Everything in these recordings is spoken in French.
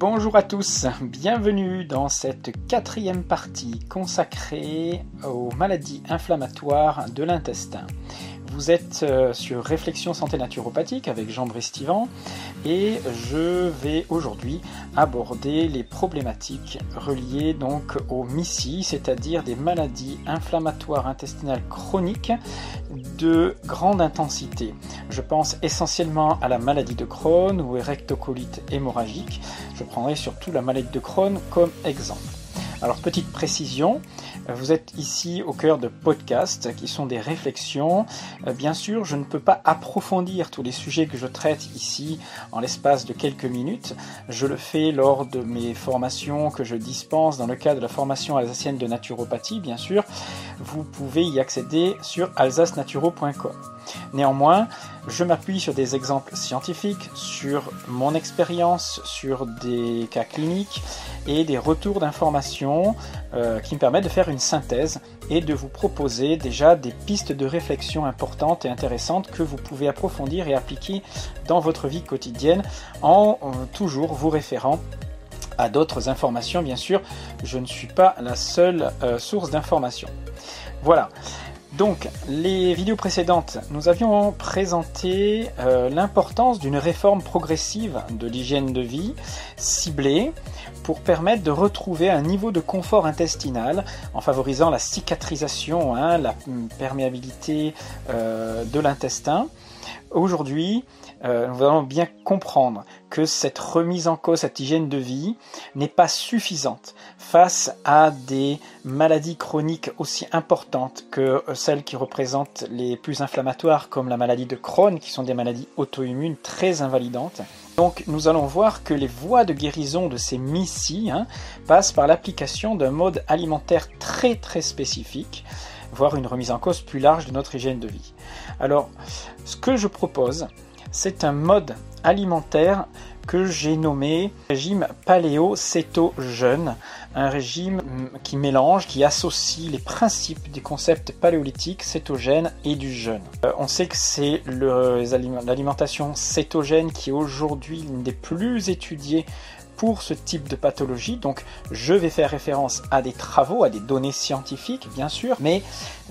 Bonjour à tous, bienvenue dans cette quatrième partie consacrée aux maladies inflammatoires de l'intestin. Vous êtes euh, sur Réflexion Santé Naturopathique avec Jean Brestivan et je vais aujourd'hui aborder les problématiques reliées donc aux MICI, c'est-à-dire des maladies inflammatoires intestinales chroniques de grande intensité. Je pense essentiellement à la maladie de Crohn ou rectocolite hémorragique. Je prendrai surtout la maladie de Crohn comme exemple. Alors petite précision, vous êtes ici au cœur de podcasts qui sont des réflexions. Euh, bien sûr, je ne peux pas approfondir tous les sujets que je traite ici en l'espace de quelques minutes. Je le fais lors de mes formations que je dispense dans le cadre de la formation alsacienne de naturopathie, bien sûr. Vous pouvez y accéder sur alsacenaturo.com. Néanmoins, je m'appuie sur des exemples scientifiques, sur mon expérience, sur des cas cliniques et des retours d'informations euh, qui me permettent de faire une synthèse et de vous proposer déjà des pistes de réflexion importantes et intéressantes que vous pouvez approfondir et appliquer dans votre vie quotidienne en euh, toujours vous référant à d'autres informations bien sûr. Je ne suis pas la seule euh, source d'information. Voilà. Donc, les vidéos précédentes, nous avions présenté euh, l'importance d'une réforme progressive de l'hygiène de vie ciblée pour permettre de retrouver un niveau de confort intestinal en favorisant la cicatrisation, hein, la perméabilité euh, de l'intestin. Aujourd'hui, euh, nous allons bien comprendre que cette remise en cause, cette hygiène de vie n'est pas suffisante face à des maladies chroniques aussi importantes que celles qui représentent les plus inflammatoires comme la maladie de Crohn, qui sont des maladies auto-immunes très invalidantes. Donc nous allons voir que les voies de guérison de ces MICI hein, passent par l'application d'un mode alimentaire très très spécifique, voire une remise en cause plus large de notre hygiène de vie. Alors, ce que je propose, c'est un mode alimentaire que j'ai nommé régime paléo-cétogène, un régime qui mélange, qui associe les principes des concepts paléolithiques, cétogènes et du jeûne. Euh, on sait que c'est l'alimentation cétogène qui est aujourd'hui l'une des plus étudiées pour ce type de pathologie. Donc je vais faire référence à des travaux, à des données scientifiques bien sûr, mais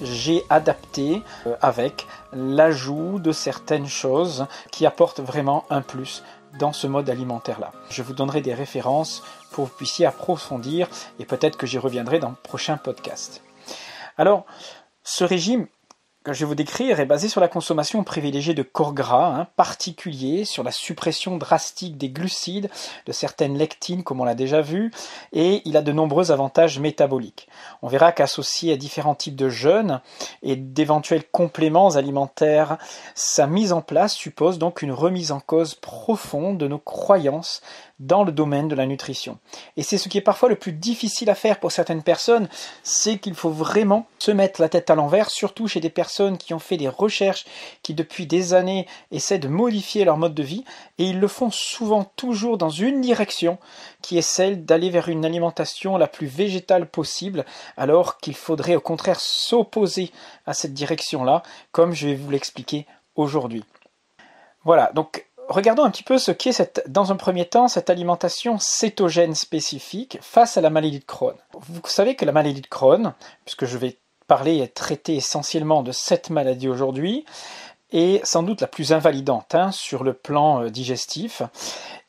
j'ai adapté euh, avec l'ajout de certaines choses qui apportent vraiment un plus dans ce mode alimentaire-là. Je vous donnerai des références pour que vous puissiez approfondir et peut-être que j'y reviendrai dans le prochain podcast. Alors, ce régime, que je vais vous décrire est basé sur la consommation privilégiée de corps gras hein, particuliers, sur la suppression drastique des glucides, de certaines lectines comme on l'a déjà vu, et il a de nombreux avantages métaboliques. On verra qu'associé à différents types de jeûnes et d'éventuels compléments alimentaires, sa mise en place suppose donc une remise en cause profonde de nos croyances dans le domaine de la nutrition. Et c'est ce qui est parfois le plus difficile à faire pour certaines personnes, c'est qu'il faut vraiment se mettre la tête à l'envers, surtout chez des personnes qui ont fait des recherches, qui depuis des années essaient de modifier leur mode de vie, et ils le font souvent toujours dans une direction, qui est celle d'aller vers une alimentation la plus végétale possible, alors qu'il faudrait au contraire s'opposer à cette direction-là, comme je vais vous l'expliquer aujourd'hui. Voilà, donc regardons un petit peu ce qu'est cette, dans un premier temps cette alimentation cétogène spécifique face à la maladie de Crohn. Vous savez que la maladie de Crohn, puisque je vais parler et traiter essentiellement de cette maladie aujourd'hui, est sans doute la plus invalidante hein, sur le plan euh, digestif.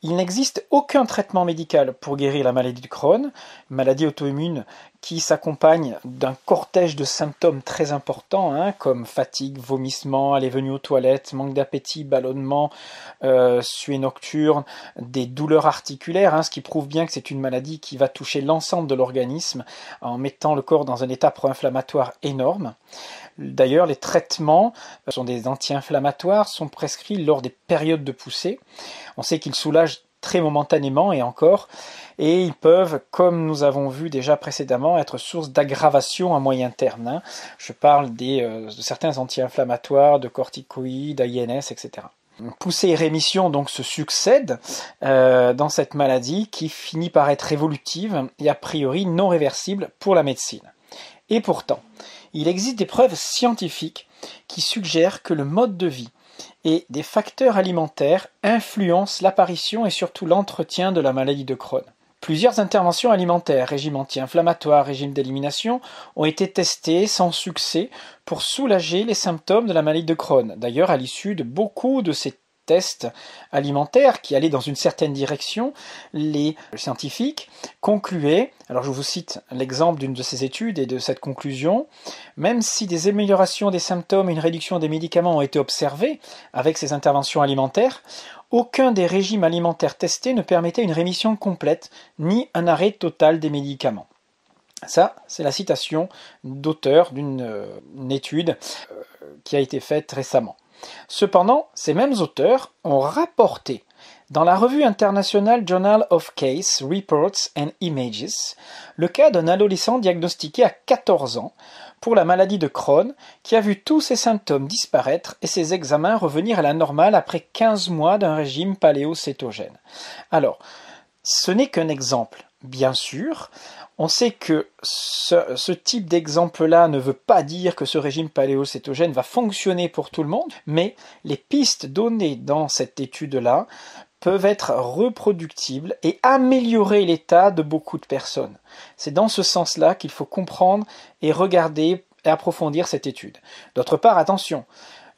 Il n'existe aucun traitement médical pour guérir la maladie de Crohn, maladie auto-immune qui s'accompagne d'un cortège de symptômes très importants, hein, comme fatigue, vomissement, aller venue aux toilettes, manque d'appétit, ballonnement, euh, suée nocturne, des douleurs articulaires, hein, ce qui prouve bien que c'est une maladie qui va toucher l'ensemble de l'organisme en mettant le corps dans un état pro-inflammatoire énorme. D'ailleurs, les traitements euh, sont des anti-inflammatoires, sont prescrits lors des périodes de poussée. On sait qu'ils soulagent très momentanément et encore, et ils peuvent, comme nous avons vu déjà précédemment, être source d'aggravation à moyen terme. Hein. Je parle des, euh, de certains anti-inflammatoires, de corticoïdes, AINS, etc. Poussée et rémission donc se succèdent euh, dans cette maladie qui finit par être évolutive et a priori non réversible pour la médecine. Et pourtant, il existe des preuves scientifiques qui suggèrent que le mode de vie et des facteurs alimentaires influencent l'apparition et surtout l'entretien de la maladie de Crohn. Plusieurs interventions alimentaires, régime anti-inflammatoire, régime d'élimination, ont été testées sans succès pour soulager les symptômes de la maladie de Crohn. D'ailleurs, à l'issue de beaucoup de ces tests alimentaires qui allaient dans une certaine direction, les scientifiques concluaient, alors je vous cite l'exemple d'une de ces études et de cette conclusion, même si des améliorations des symptômes et une réduction des médicaments ont été observées avec ces interventions alimentaires, aucun des régimes alimentaires testés ne permettait une rémission complète ni un arrêt total des médicaments. Ça, c'est la citation d'auteur d'une euh, étude euh, qui a été faite récemment. Cependant, ces mêmes auteurs ont rapporté dans la revue internationale Journal of Case Reports and Images le cas d'un adolescent diagnostiqué à 14 ans pour la maladie de Crohn qui a vu tous ses symptômes disparaître et ses examens revenir à la normale après 15 mois d'un régime paléocétogène. Alors, ce n'est qu'un exemple, bien sûr. On sait que ce, type d'exemple-là ne veut pas dire que ce régime paléocétogène va fonctionner pour tout le monde, mais les pistes données dans cette étude-là peuvent être reproductibles et améliorer l'état de beaucoup de personnes. C'est dans ce sens-là qu'il faut comprendre et regarder et approfondir cette étude. D'autre part, attention,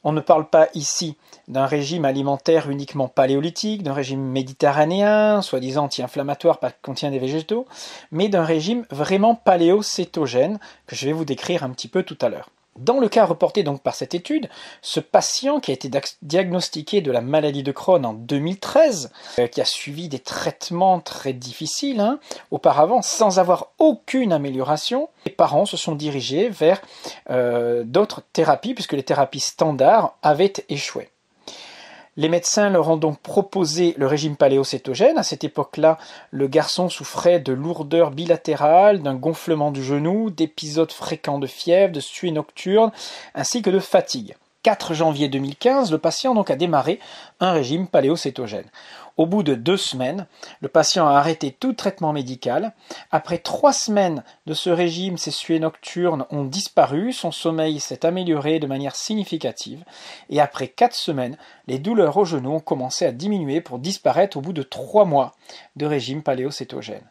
on ne parle pas ici d'un régime alimentaire uniquement paléolithique, d'un régime méditerranéen, soi-disant anti-inflammatoire, qui contient des végétaux, mais d'un régime vraiment paléocétogène que je vais vous décrire un petit peu tout à l'heure. Dans le cas reporté donc par cette étude, ce patient qui a été diagnostiqué de la maladie de Crohn en 2013, euh, qui a suivi des traitements très difficiles hein, auparavant sans avoir aucune amélioration, les parents se sont dirigés vers euh, d'autres thérapies puisque les thérapies standards avaient échoué. Les médecins leur ont donc proposé le régime paléocétogène. À cette époque-là, le garçon souffrait de lourdeur bilatérale, d'un gonflement du genou, d'épisodes fréquents de fièvre, de suie nocturne, ainsi que de fatigue. 4 janvier 2015, le patient donc a démarré un régime paléocétogène. Au bout de deux semaines, le patient a arrêté tout traitement médical. Après trois semaines de ce régime, ses suées nocturnes ont disparu, son sommeil s'est amélioré de manière significative, et après quatre semaines, les douleurs au genou ont commencé à diminuer pour disparaître au bout de trois mois de régime paléocétogène.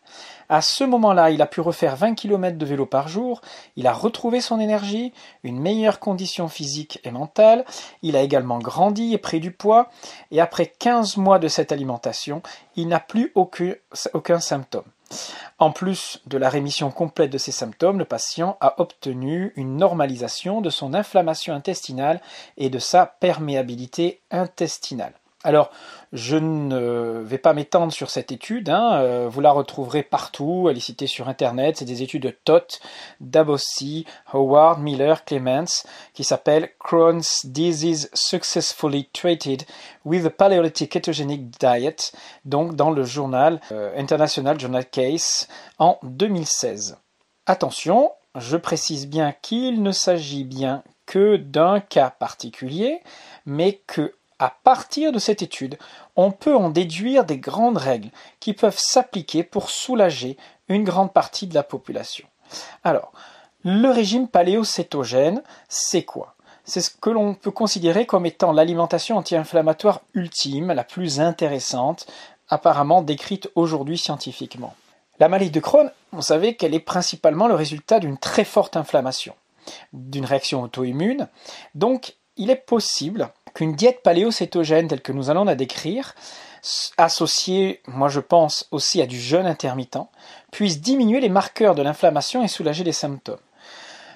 À ce moment-là, il a pu refaire 20 km de vélo par jour, il a retrouvé son énergie, une meilleure condition physique et mentale, il a également grandi et pris du poids, et après 15 mois de cette alimentation, il n'a plus aucun, aucun symptôme. En plus de la rémission complète de ces symptômes, le patient a obtenu une normalisation de son inflammation intestinale et de sa perméabilité intestinale. Alors, je ne vais pas m'étendre sur cette étude, hein, euh, vous la retrouverez partout, elle est citée sur Internet, c'est des études de Toth, Dabossi, Howard, Miller, Clements, qui s'appelle Crohn's Disease Successfully Treated with a Paleolithic Ketogenic Diet, donc dans le journal euh, International Journal Case en 2016. Attention, je précise bien qu'il ne s'agit bien que d'un cas particulier, mais que à partir de cette étude, on peut en déduire des grandes règles qui peuvent s'appliquer pour soulager une grande partie de la population. Alors, le régime paléocétogène, c'est quoi? C'est ce que l'on peut considérer comme étant l'alimentation anti-inflammatoire ultime, la plus intéressante, apparemment décrite aujourd'hui scientifiquement. La maladie de Crohn, vous savez qu'elle est principalement le résultat d'une très forte inflammation, d'une réaction auto-immune. Donc, il est possible qu'une diète paléocétogène telle que nous allons la décrire, associée, moi je pense, aussi à du jeûne intermittent, puisse diminuer les marqueurs de l'inflammation et soulager les symptômes.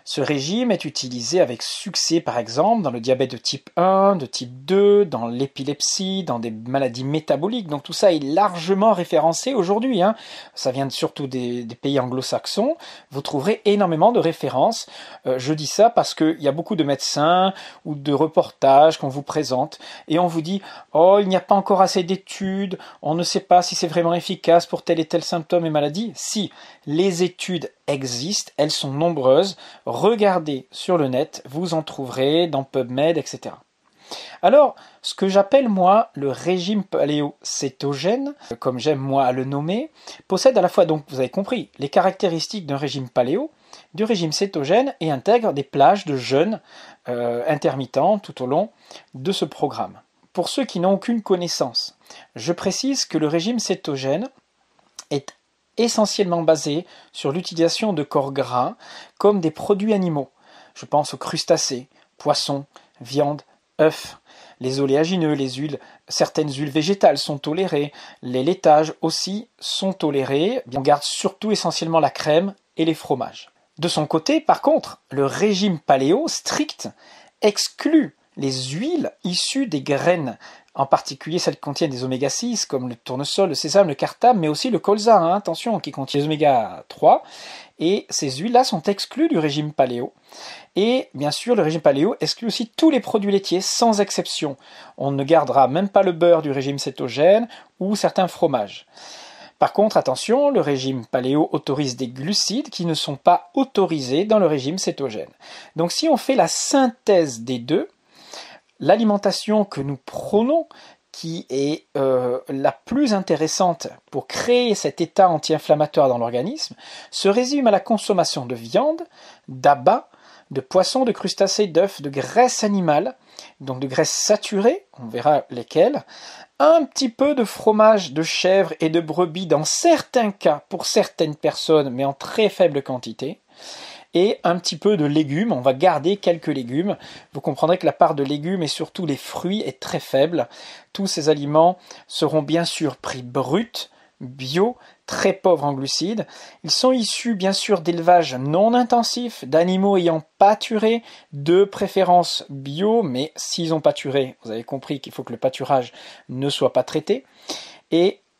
Ce régime est utilisé avec succès, par exemple, dans le diabète de type 1, de type 2, dans l'épilepsie, dans des maladies métaboliques. Donc tout ça est largement référencé aujourd'hui. Hein. Ça vient surtout des, pays anglo-saxons. Vous trouverez énormément de références. Euh, je dis ça parce qu'il y a beaucoup de médecins ou de reportages qu'on vous présente et on vous dit Oh, il n'y a pas encore assez d'études, on ne sait pas si c'est vraiment efficace pour tel et tel symptôme et maladie. Si, les études existent, elles sont nombreuses. Regardez sur le net, vous en trouverez dans PubMed, etc. Alors, ce que j'appelle moi le régime paléo-cétogène, comme j'aime moi à le nommer, possède à la fois donc, vous avez compris, les caractéristiques d'un régime paléo, du régime cétogène et intègrent des plages de jeûne euh, intermittents tout au long de ce programme. Pour ceux qui n'ont aucune connaissance, je précise que le régime cétogène est essentiellement basé sur l'utilisation de corps gras comme des produits animaux. Je pense aux crustacés, poissons, viande, œufs. Les oléagineux, les huiles, certaines huiles végétales sont tolérées, les laitages aussi sont tolérés. On garde surtout essentiellement la crème et les fromages. De son côté, par contre, le régime paléo strict exclut les huiles issues des graines, en particulier celles qui contiennent des oméga 6 comme le tournesol, le sésame, le cartame, mais aussi le colza, hein, attention, qui contient des oméga 3. Et ces huiles-là sont exclues du régime paléo. Et bien sûr, le régime paléo exclut aussi tous les produits laitiers sans exception. On ne gardera même pas le beurre du régime cétogène ou certains fromages. Par contre, attention, le régime paléo autorise des glucides qui ne sont pas autorisés dans le régime cétogène. Donc si on fait la synthèse des deux, l'alimentation que nous prônons, qui est euh, la plus intéressante pour créer cet état anti-inflammatoire dans l'organisme, se résume à la consommation de viande, d'abats, de poissons, de crustacés, d'œufs, de graisse animale, donc de graisse saturée, on verra lesquelles, un petit peu de fromage de chèvre et de brebis dans certains cas pour certaines personnes, mais en très faible quantité, et un petit peu de légumes. On va garder quelques légumes. Vous comprendrez que la part de légumes et surtout les fruits est très faible. Tous ces aliments seront bien sûr pris bruts, bio, très pauvres en glucides. Ils sont issus bien sûr d'élevages non intensifs, d'animaux ayant pâturé, de préférence bio, mais s'ils ont pâturé, vous avez compris qu'il faut que le pâturage ne soit pas traité.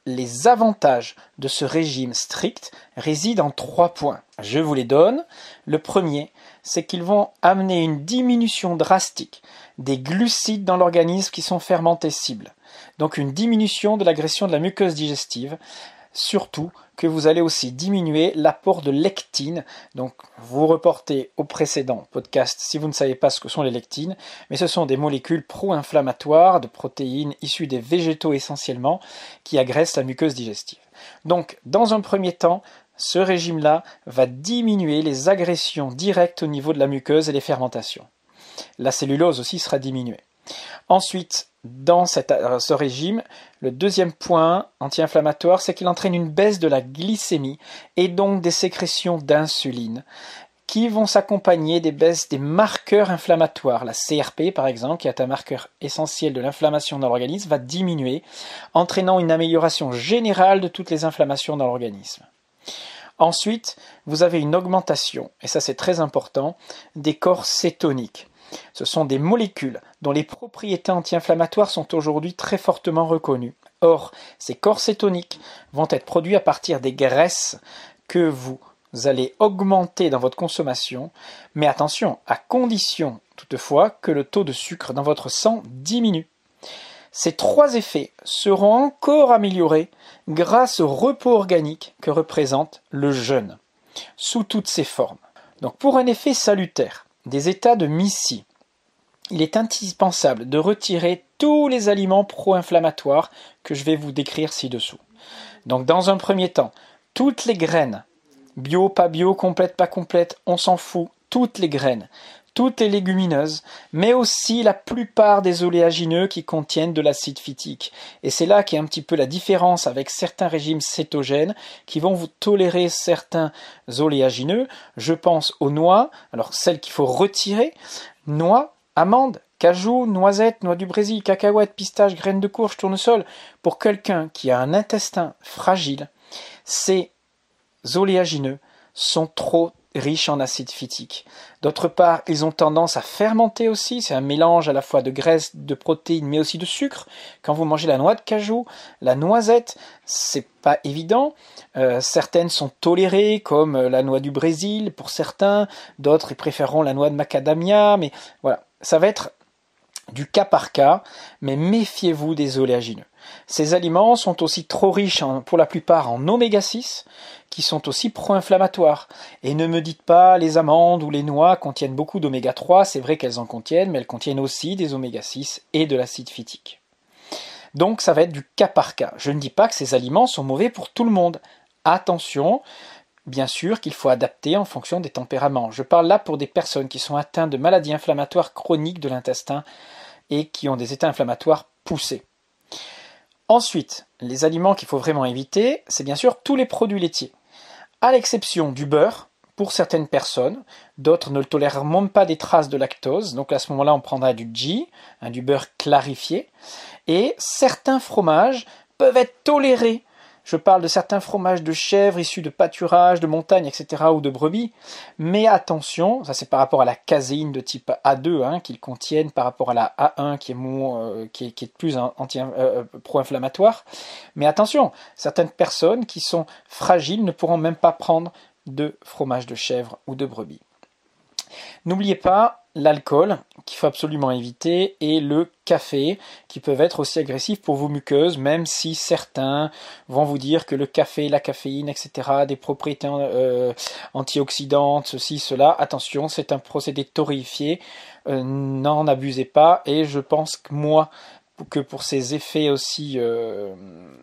Les avantages de ce régime strict résident en trois points. Je vous les donne. Le premier, c'est qu'ils vont amener une diminution drastique des glucides dans l'organisme qui sont fermentés cibles. Donc une diminution de l'agression de la muqueuse digestive surtout que vous allez aussi diminuer l'apport de lectine. Donc vous reportez au précédent podcast si vous ne savez pas ce que sont les lectines, mais ce sont des molécules pro-inflammatoires de protéines issues des végétaux essentiellement qui agressent la muqueuse digestive. Donc dans un premier temps, ce régime-là va diminuer les agressions directes au niveau de la muqueuse et les fermentations. La cellulose aussi sera diminuée. Ensuite, dans euh, ce régime, le deuxième point anti-inflammatoire, c'est qu'il entraîne une baisse de la glycémie et donc des sécrétions d'insuline qui vont s'accompagner des baisses des marqueurs inflammatoires. La CRP, par exemple, qui est un marqueur essentiel de l'inflammation dans l'organisme, va diminuer, entraînant une amélioration générale de toutes les inflammations dans l'organisme. Ensuite, vous avez une augmentation, et ça c'est très important, des corps cétoniques. Ce sont des molécules dont les propriétés anti-inflammatoires sont aujourd'hui très fortement reconnues. Or, ces corps cétoniques vont être produits à partir des graisses que vous allez augmenter dans votre consommation, mais attention, à condition toutefois que le taux de sucre dans votre sang diminue. Ces trois effets seront encore améliorés grâce au repos organique que représente le jeûne, sous toutes ses formes. Donc pour un effet salutaire, des états de MISI, il est indispensable de retirer tous les aliments pro-inflammatoires que je vais vous décrire ci-dessous. Donc dans un premier temps, toutes les graines, bio, pas bio, complète, pas complète, on s'en fout, toutes les graines, toutes les légumineuses, mais aussi la plupart des oléagineux qui contiennent de l'acide phytique. Et c'est là qu'est un petit peu la différence avec certains régimes cétogènes qui vont vous tolérer certains oléagineux. Je pense aux noix, alors celles qu'il faut retirer, noix, Amandes, cajou, noisettes, noix du Brésil, cacahuètes, pistaches, graines de courge, tournesol. Pour quelqu'un qui a un intestin fragile, ces oléagineux sont trop riches en acide phytique. D'autre part, ils ont tendance à fermenter aussi, c'est un mélange à la fois de graisse, de protéines, mais aussi de sucre. Quand vous mangez la noix de cajou, la noisette, c'est pas évident. Euh, certaines sont tolérées, comme la noix du Brésil pour certains, d'autres ils préféreront la noix de macadamia, mais voilà ça va être du cas par cas, mais méfiez-vous des oléagineux. Ces aliments sont aussi trop riches pour la plupart en oméga 6, qui sont aussi pro-inflammatoires. Et ne me dites pas les amandes ou les noix contiennent beaucoup d'oméga 3, c'est vrai qu'elles en contiennent, mais elles contiennent aussi des oméga 6 et de l'acide phytique. Donc ça va être du cas par cas. Je ne dis pas que ces aliments sont mauvais pour tout le monde. Attention, bien sûr qu'il faut adapter en fonction des tempéraments. Je parle là pour des personnes qui sont atteintes de maladies inflammatoires chroniques de l'intestin et qui ont des états inflammatoires poussés. Ensuite, les aliments qu'il faut vraiment éviter, c'est bien sûr tous les produits laitiers, à l'exception du beurre, pour certaines personnes, d'autres ne le tolèrent même pas des traces de lactose, donc à ce moment-là on prendra du ghee, hein, du beurre clarifié, et certains fromages peuvent être tolérés je parle de certains fromages de chèvre issus de pâturage, de montagne, etc. ou de brebis. Mais attention, ça c'est par rapport à la caséine de type A2 hein, qu'ils contiennent par rapport à la A1 qui est, euh, qui est, plus euh, euh, pro-inflammatoire. Mais attention, certaines personnes qui sont fragiles ne pourront même pas prendre de fromage de chèvre ou de brebis. N'oubliez pas l'alcool qu'il faut absolument éviter et le café qui peuvent être aussi agressifs pour vos muqueuses même si certains vont vous dire que le café, la caféine, etc. des propriétés euh, antioxydantes, ceci, cela. Attention, c'est un procédé torréfié. Euh, n'en abusez pas et je pense que moi que pour ses effets aussi euh,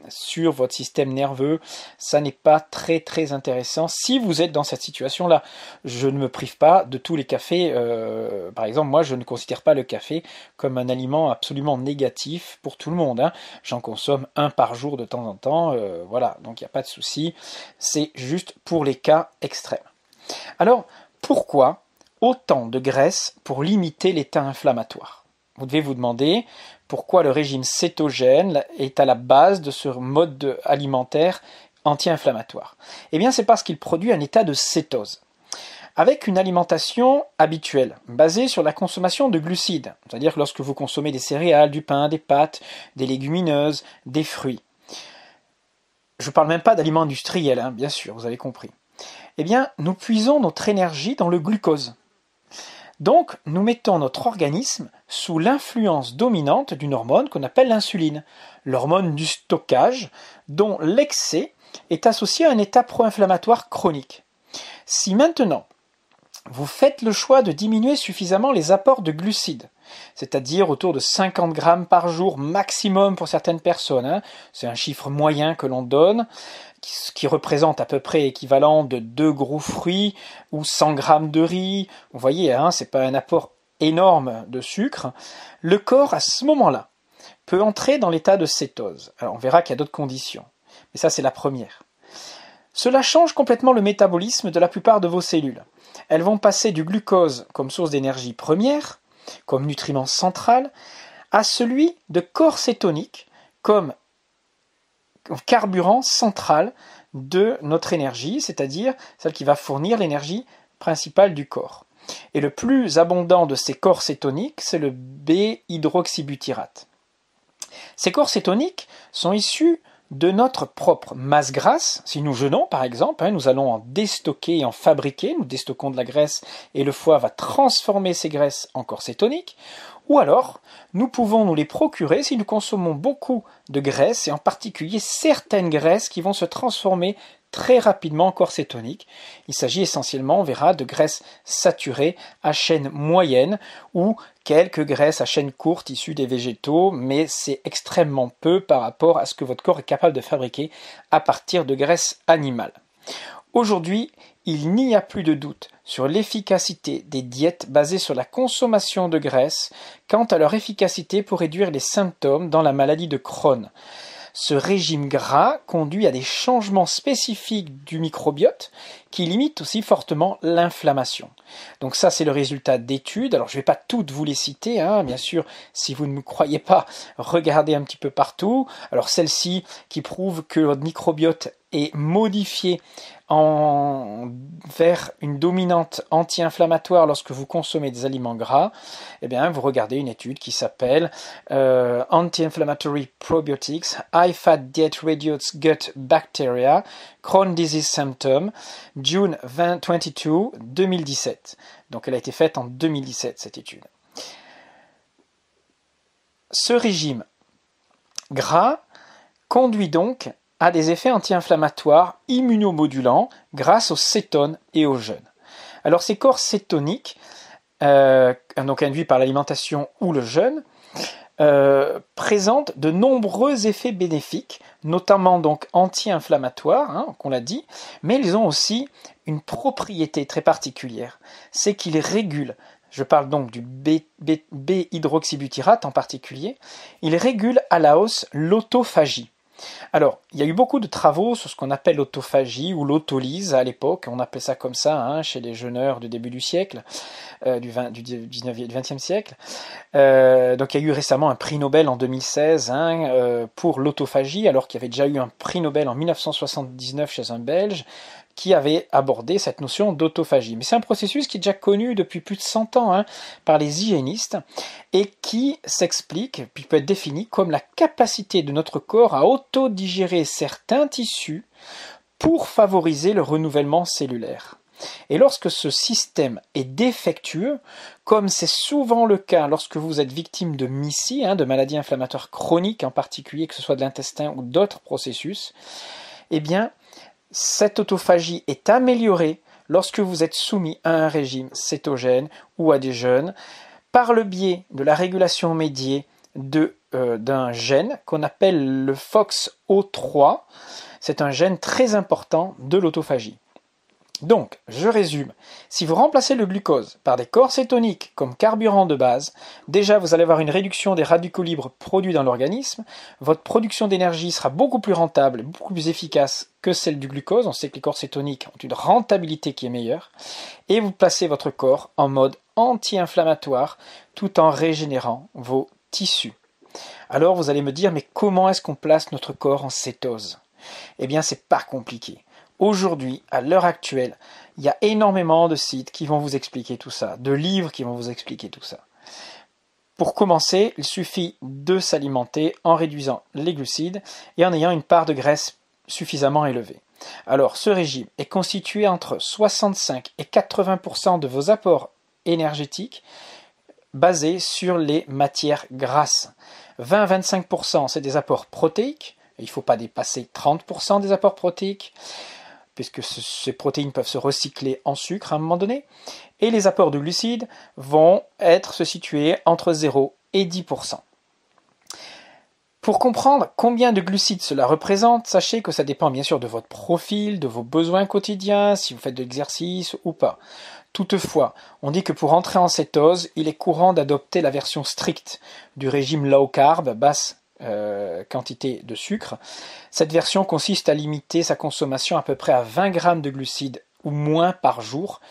sur votre système nerveux, ça n'est pas très très intéressant si vous êtes dans cette situation-là. Je ne me prive pas de tous les cafés. Euh, par exemple, moi, je ne considère pas le café comme un aliment absolument négatif pour tout le monde. Hein. J'en consomme un par jour de temps en temps. Euh, voilà, donc il n'y a pas de souci. C'est juste pour les cas extrêmes. Alors, pourquoi autant de graisse pour limiter l'état inflammatoire? Vous devez vous demander pourquoi le régime cétogène est à la base de ce mode alimentaire anti-inflammatoire Eh bien, c'est parce qu'il produit un état de cétose. Avec une alimentation habituelle, basée sur la consommation de glucides, c'est-à-dire lorsque vous consommez des céréales, du pain, des pâtes, des légumineuses, des fruits. Je ne parle même pas d'aliments industriels, hein, bien sûr, vous avez compris. Eh bien, nous puisons notre énergie dans le glucose. Donc, nous mettons notre organisme sous l'influence dominante d'une hormone qu'on appelle l'insuline, l'hormone du stockage, dont l'excès est associé à un état pro-inflammatoire chronique. Si maintenant vous faites le choix de diminuer suffisamment les apports de glucides, c'est-à-dire autour de 50 grammes par jour maximum pour certaines personnes, hein, c'est un chiffre moyen que l'on donne, qui représente à peu près équivalent de deux gros fruits ou 100 grammes de riz. Vous voyez, hein, c'est pas un apport énorme de sucre. Le corps, à ce moment-là, peut entrer dans l'état de cétose. Alors on verra qu'il y a d'autres conditions. Mais ça, c'est la première. Cela change complètement le métabolisme de la plupart de vos cellules. Elles vont passer du glucose comme source d'énergie première, comme nutriment central, à celui de corps cétonique comme carburant central de notre énergie, c'est-à-dire celle qui va fournir l'énergie principale du corps. Et le plus abondant de ces corps cétoniques, c'est le B-hydroxybutyrate. Ces corps cétoniques sont issus de notre propre masse grasse. Si nous jeûnons, par exemple, hein, nous allons en déstocker et en fabriquer. Nous déstockons de la graisse et le foie va transformer ces graisses en corps cétoniques. Ou alors, nous pouvons nous les procurer si nous consommons beaucoup de graisses, et en particulier certaines graisses qui vont se transformer très rapidement en corps cétonique. Il s'agit essentiellement, on verra, de graisses saturées à chaîne moyenne ou quelques graisses à chaîne courte issues des végétaux, mais c'est extrêmement peu par rapport à ce que votre corps est capable de fabriquer à partir de graisses animales. Aujourd'hui, il n'y a plus de doute sur l'efficacité des diètes basées sur la consommation de graisse quant à leur efficacité pour réduire les symptômes dans la maladie de Crohn. Ce régime gras conduit à des changements spécifiques du microbiote qui limitent aussi fortement l'inflammation. Donc ça, c'est le résultat d'études. Alors je ne vais pas toutes vous les citer, hein. bien sûr, si vous ne me croyez pas, regardez un petit peu partout. Alors celle-ci qui prouve que votre microbiote est modifié en, vers une dominante anti-inflammatoire lorsque vous consommez des aliments gras, eh bien, vous regardez une étude qui s'appelle euh, Anti-Inflammatory Probiotics, High Fat Diet Reduces Gut Bacteria, Crohn Disease Symptom, June 2022, 2017. Donc elle a été faite en 2017, cette étude. Ce régime gras conduit donc a des effets anti-inflammatoires immunomodulants grâce aux cétones et aux jeûnes. Alors ces corps cétoniques, euh, donc induits par l'alimentation ou le jeûne, euh, présentent de nombreux effets bénéfiques, notamment donc anti-inflammatoires, hein, qu'on l'a dit, mais ils ont aussi une propriété très particulière, c'est qu'ils régulent je parle donc du B-hydroxybutyrate en particulier, ils régulent à la hausse l'autophagie. Alors, il y a eu beaucoup de travaux sur ce qu'on appelle l'autophagie ou l'autolyse à l'époque, on appelait ça comme ça hein, chez les jeûneurs du début du siècle, euh, du, 20, du 19, 20e siècle. Euh, donc il y a eu récemment un prix Nobel en 2016 hein, euh, pour l'autophagie, alors qu'il y avait déjà eu un prix Nobel en 1979 chez un Belge qui avait abordé cette notion d'autophagie. Mais c'est un processus qui est déjà connu depuis plus de 100 ans hein, par les hygiénistes et qui s'explique, puis peut être défini comme la capacité de notre corps à autodigérer certains tissus pour favoriser le renouvellement cellulaire. Et lorsque ce système est défectueux, comme c'est souvent le cas lorsque vous êtes victime de MICI, hein, de maladies inflammatoires chroniques en particulier, que ce soit de l'intestin ou d'autres processus, eh bien, cette autophagie est améliorée lorsque vous êtes soumis à un régime cétogène ou à des jeûnes par le biais de la régulation médiée euh, d'un gène qu'on appelle le FOXO3. C'est un gène très important de l'autophagie. Donc, je résume. Si vous remplacez le glucose par des corps cétoniques comme carburant de base, déjà vous allez avoir une réduction des radicaux libres produits dans l'organisme, votre production d'énergie sera beaucoup plus rentable, beaucoup plus efficace que celle du glucose, on sait que les corps cétoniques ont une rentabilité qui est meilleure, et vous placez votre corps en mode anti-inflammatoire tout en régénérant vos tissus. Alors vous allez me dire, mais comment est-ce qu'on place notre corps en cétose? Eh bien, c'est pas compliqué. Aujourd'hui, à l'heure actuelle, il y a énormément de sites qui vont vous expliquer tout ça, de livres qui vont vous expliquer tout ça. Pour commencer, il suffit de s'alimenter en réduisant les glucides et en ayant une part de graisse suffisamment élevée. Alors, ce régime est constitué entre 65 et 80% de vos apports énergétiques basés sur les matières grasses. 20-25% c'est des apports protéiques. Il ne faut pas dépasser 30% des apports protéiques puisque ces protéines peuvent se recycler en sucre à un moment donné, et les apports de glucides vont être se situer entre 0 et 10%. Pour comprendre combien de glucides cela représente, sachez que ça dépend bien sûr de votre profil, de vos besoins quotidiens, si vous faites de l'exercice ou pas. Toutefois, on dit que pour entrer en cétose, il est courant d'adopter la version stricte du régime low carb, basse euh, quantité de sucre. Cette version consiste à limiter sa consommation à peu près à 20 grammes de glucides ou moins par jour.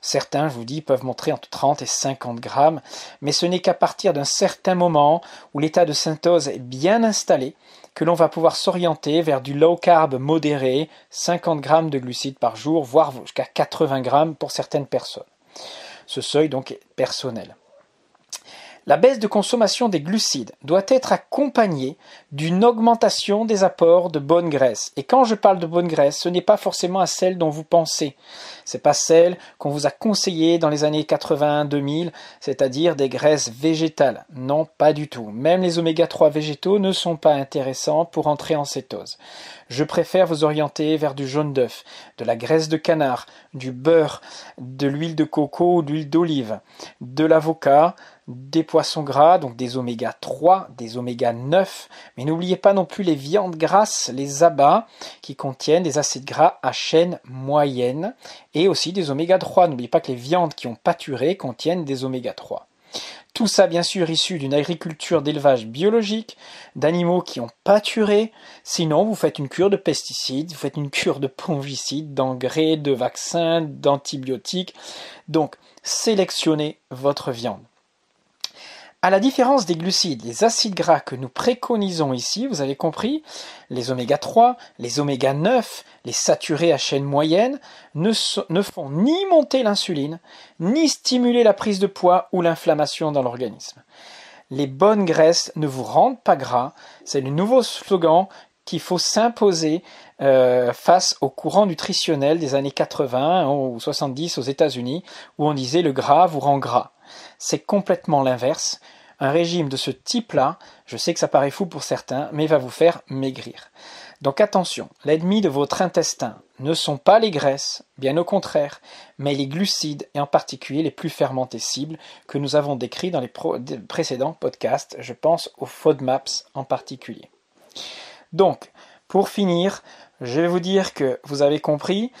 Certains, je vous dis, peuvent montrer entre 30 et 50 grammes, mais ce n'est qu'à partir d'un certain moment où l'état de syntose est bien installé que l'on va pouvoir s'orienter vers du low carb modéré, 50 grammes de glucides par jour, voire jusqu'à 80 grammes pour certaines personnes. Ce seuil donc est personnel. La baisse de consommation des glucides doit être accompagnée d'une augmentation des apports de bonne graisse. Et quand je parle de bonne graisse, ce n'est pas forcément à celle dont vous pensez. C'est pas celle qu'on vous a conseillée dans les années 80-2000, c'est-à-dire des graisses végétales. Non, pas du tout. Même les oméga 3 végétaux ne sont pas intéressants pour entrer en cétose. Je préfère vous orienter vers du jaune d'œuf, de la graisse de canard, du beurre, de l'huile de coco ou de l'huile d'olive, de l'avocat, des poissons gras, donc des oméga 3, des oméga 9, mais n'oubliez pas non plus les viandes grasses, les abats, qui contiennent des acides gras à chaîne moyenne, et aussi des oméga 3. N'oubliez pas que les viandes qui ont pâturé contiennent des oméga 3. Tout ça, bien sûr, issu d'une agriculture d'élevage biologique, d'animaux qui ont pâturé. Sinon, vous faites une cure de pesticides, vous faites une cure de fongicides, d'engrais, de vaccins, d'antibiotiques. Donc, sélectionnez votre viande. À la différence des glucides, les acides gras que nous préconisons ici, vous avez compris, les oméga 3, les oméga 9, les saturés à chaîne moyenne, ne, font ni monter l'insuline, ni stimuler la prise de poids ou l'inflammation dans l'organisme. Les bonnes graisses ne vous rendent pas gras, c'est le nouveau slogan qu'il faut s'imposer euh, face au courant nutritionnel des années 80 ou 70 aux États-Unis, où on disait le gras vous rend gras. C'est complètement l'inverse. Un régime de ce type-là, je sais que ça paraît fou pour certains, mais va vous faire maigrir. Donc attention, l'ennemi de votre intestin, ne sont pas les graisses, bien au contraire, mais les glucides et en particulier les plus fermentés cibles que nous avons décrits dans les précédents podcasts, je pense aux FODMAPs en particulier. Donc, pour finir, je vais vous dire que vous avez compris,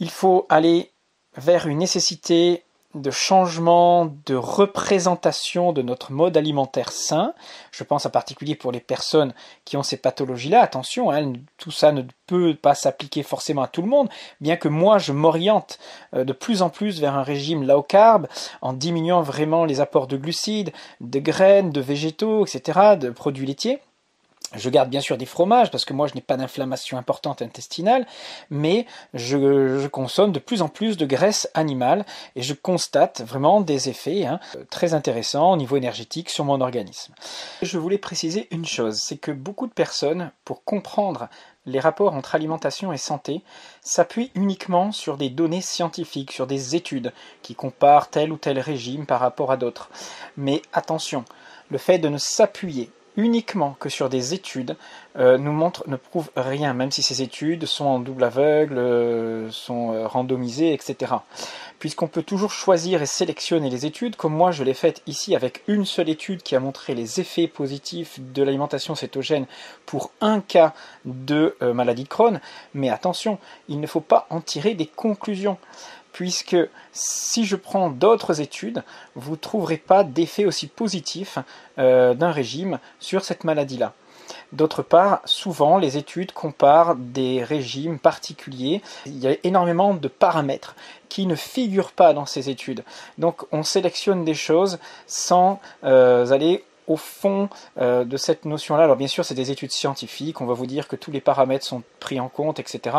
il faut aller vers une nécessité de changement de représentation de notre mode alimentaire sain. Je pense en particulier pour les personnes qui ont ces pathologies-là. Attention, hein, tout ça ne peut pas s'appliquer forcément à tout le monde, bien que moi je m'oriente euh, de plus en plus vers un régime low carb en diminuant vraiment les apports de glucides, de graines, de végétaux, etc., de produits laitiers. Je garde bien sûr des fromages parce que moi je n'ai pas d'inflammation importante intestinale, mais je, consomme de plus en plus de graisse animale et je constate vraiment des effets hein, très intéressants au niveau énergétique sur mon organisme. Je voulais préciser une chose, c'est que beaucoup de personnes, pour comprendre les rapports entre alimentation et santé s'appuient uniquement sur des données scientifiques, sur des études qui comparent tel ou tel régime par rapport à d'autres. Mais attention, le fait de ne s'appuyer uniquement que sur des études euh, nous montre, ne prouve rien, même si ces études sont en double aveugle, euh, sont euh, randomisées, etc. Puisqu'on peut toujours choisir et sélectionner les études, comme moi je l'ai fait ici avec une seule étude qui a montré les effets positifs de l'alimentation cétogène pour un cas de maladie de Crohn, mais attention, il ne faut pas en tirer des conclusions puisque si je prends d'autres études, vous ne trouverez pas d'effet aussi positif euh, d'un régime sur cette maladie-là. D'autre part, souvent les études comparent des régimes particuliers. Il y a énormément de paramètres qui ne figurent pas dans ces études. Donc on sélectionne des choses sans euh, aller au fond euh, de cette notion-là. Alors bien sûr, c'est des études scientifiques, on va vous dire que tous les paramètres sont pris en compte, etc.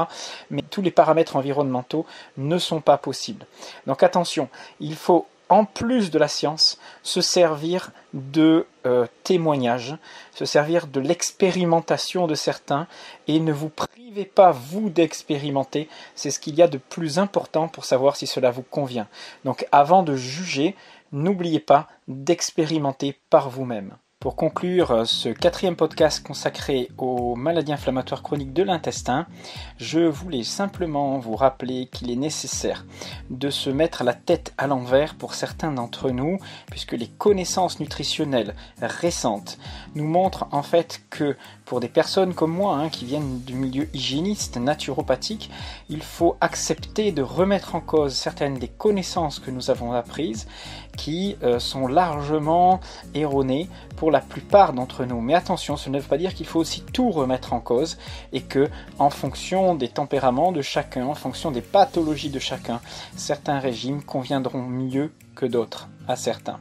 Mais tous les paramètres environnementaux ne sont pas possibles. Donc attention, il faut en plus de la science, se servir de euh, témoignages, se servir de l'expérimentation de certains, et ne vous privez pas, vous, d'expérimenter. C'est ce qu'il y a de plus important pour savoir si cela vous convient. Donc avant de juger, n'oubliez pas d'expérimenter par vous-même. Pour conclure euh, ce quatrième podcast consacré aux maladies inflammatoires chroniques de l'intestin, je voulais simplement vous rappeler qu'il est nécessaire de se mettre la tête à l'envers pour certains d'entre nous, puisque les connaissances nutritionnelles récentes nous montrent en fait que pour des personnes comme moi hein, qui viennent du milieu hygiéniste, naturopathique, il faut accepter de remettre en cause certaines des connaissances que nous avons apprises qui euh, sont largement erronées pour la plupart d'entre nous. Mais attention, ce ne veut pas dire qu'il faut aussi tout remettre en cause et que, en fonction des tempéraments de chacun, en fonction des pathologies de chacun, certains régimes conviendront mieux que d'autres à certains.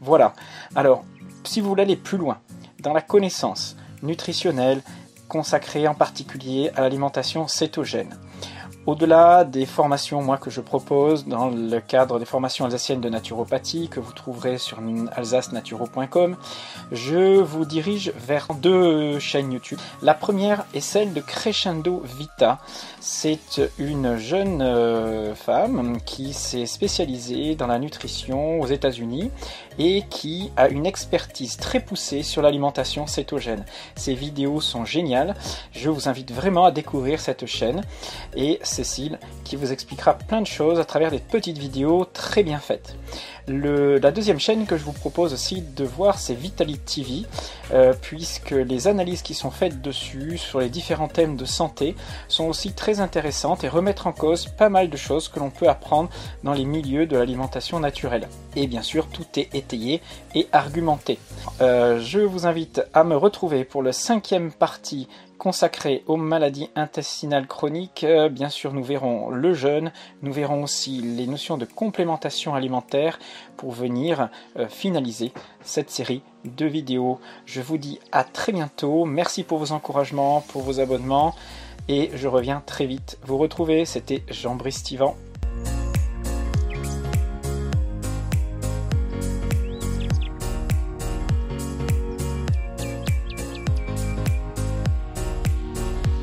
Voilà. Alors, si vous voulez aller plus loin dans la connaissance nutritionnelle consacrée en particulier à l'alimentation cétogène, au-delà des formations que je propose dans le cadre des formations alsaciennes de naturopathie que vous trouverez sur alsacenaturo.com, je vous dirige vers deux chaînes YouTube. La première est celle de Crescendo Vita. C'est une jeune euh, femme qui s'est spécialisée dans la nutrition aux États-Unis et qui a une expertise très poussée sur l'alimentation cétogène. Ses vidéos sont géniales. Je vous invite vraiment à découvrir cette chaîne Cécile qui vous expliquera plein de choses à travers des petites vidéos très bien faites. la deuxième chaîne que je vous propose aussi de voir, c'est Vitality TV, euh, puisque les analyses qui sont faites dessus sur les différents thèmes de santé sont aussi très intéressantes et remettent en cause pas mal de choses que l'on peut apprendre dans les milieux de l'alimentation naturelle. Et bien sûr, tout est étayé et argumenté. Euh, je vous invite à me retrouver pour le cinquième partie consacré aux maladies intestinales chroniques. Euh, bien sûr, nous verrons le jeûne, nous verrons aussi les notions de complémentation alimentaire pour venir euh, finaliser cette série de vidéos. Je vous dis à très bientôt. Merci pour vos encouragements, pour vos abonnements et je reviens très vite vous retrouver. C'était Jean-Brice.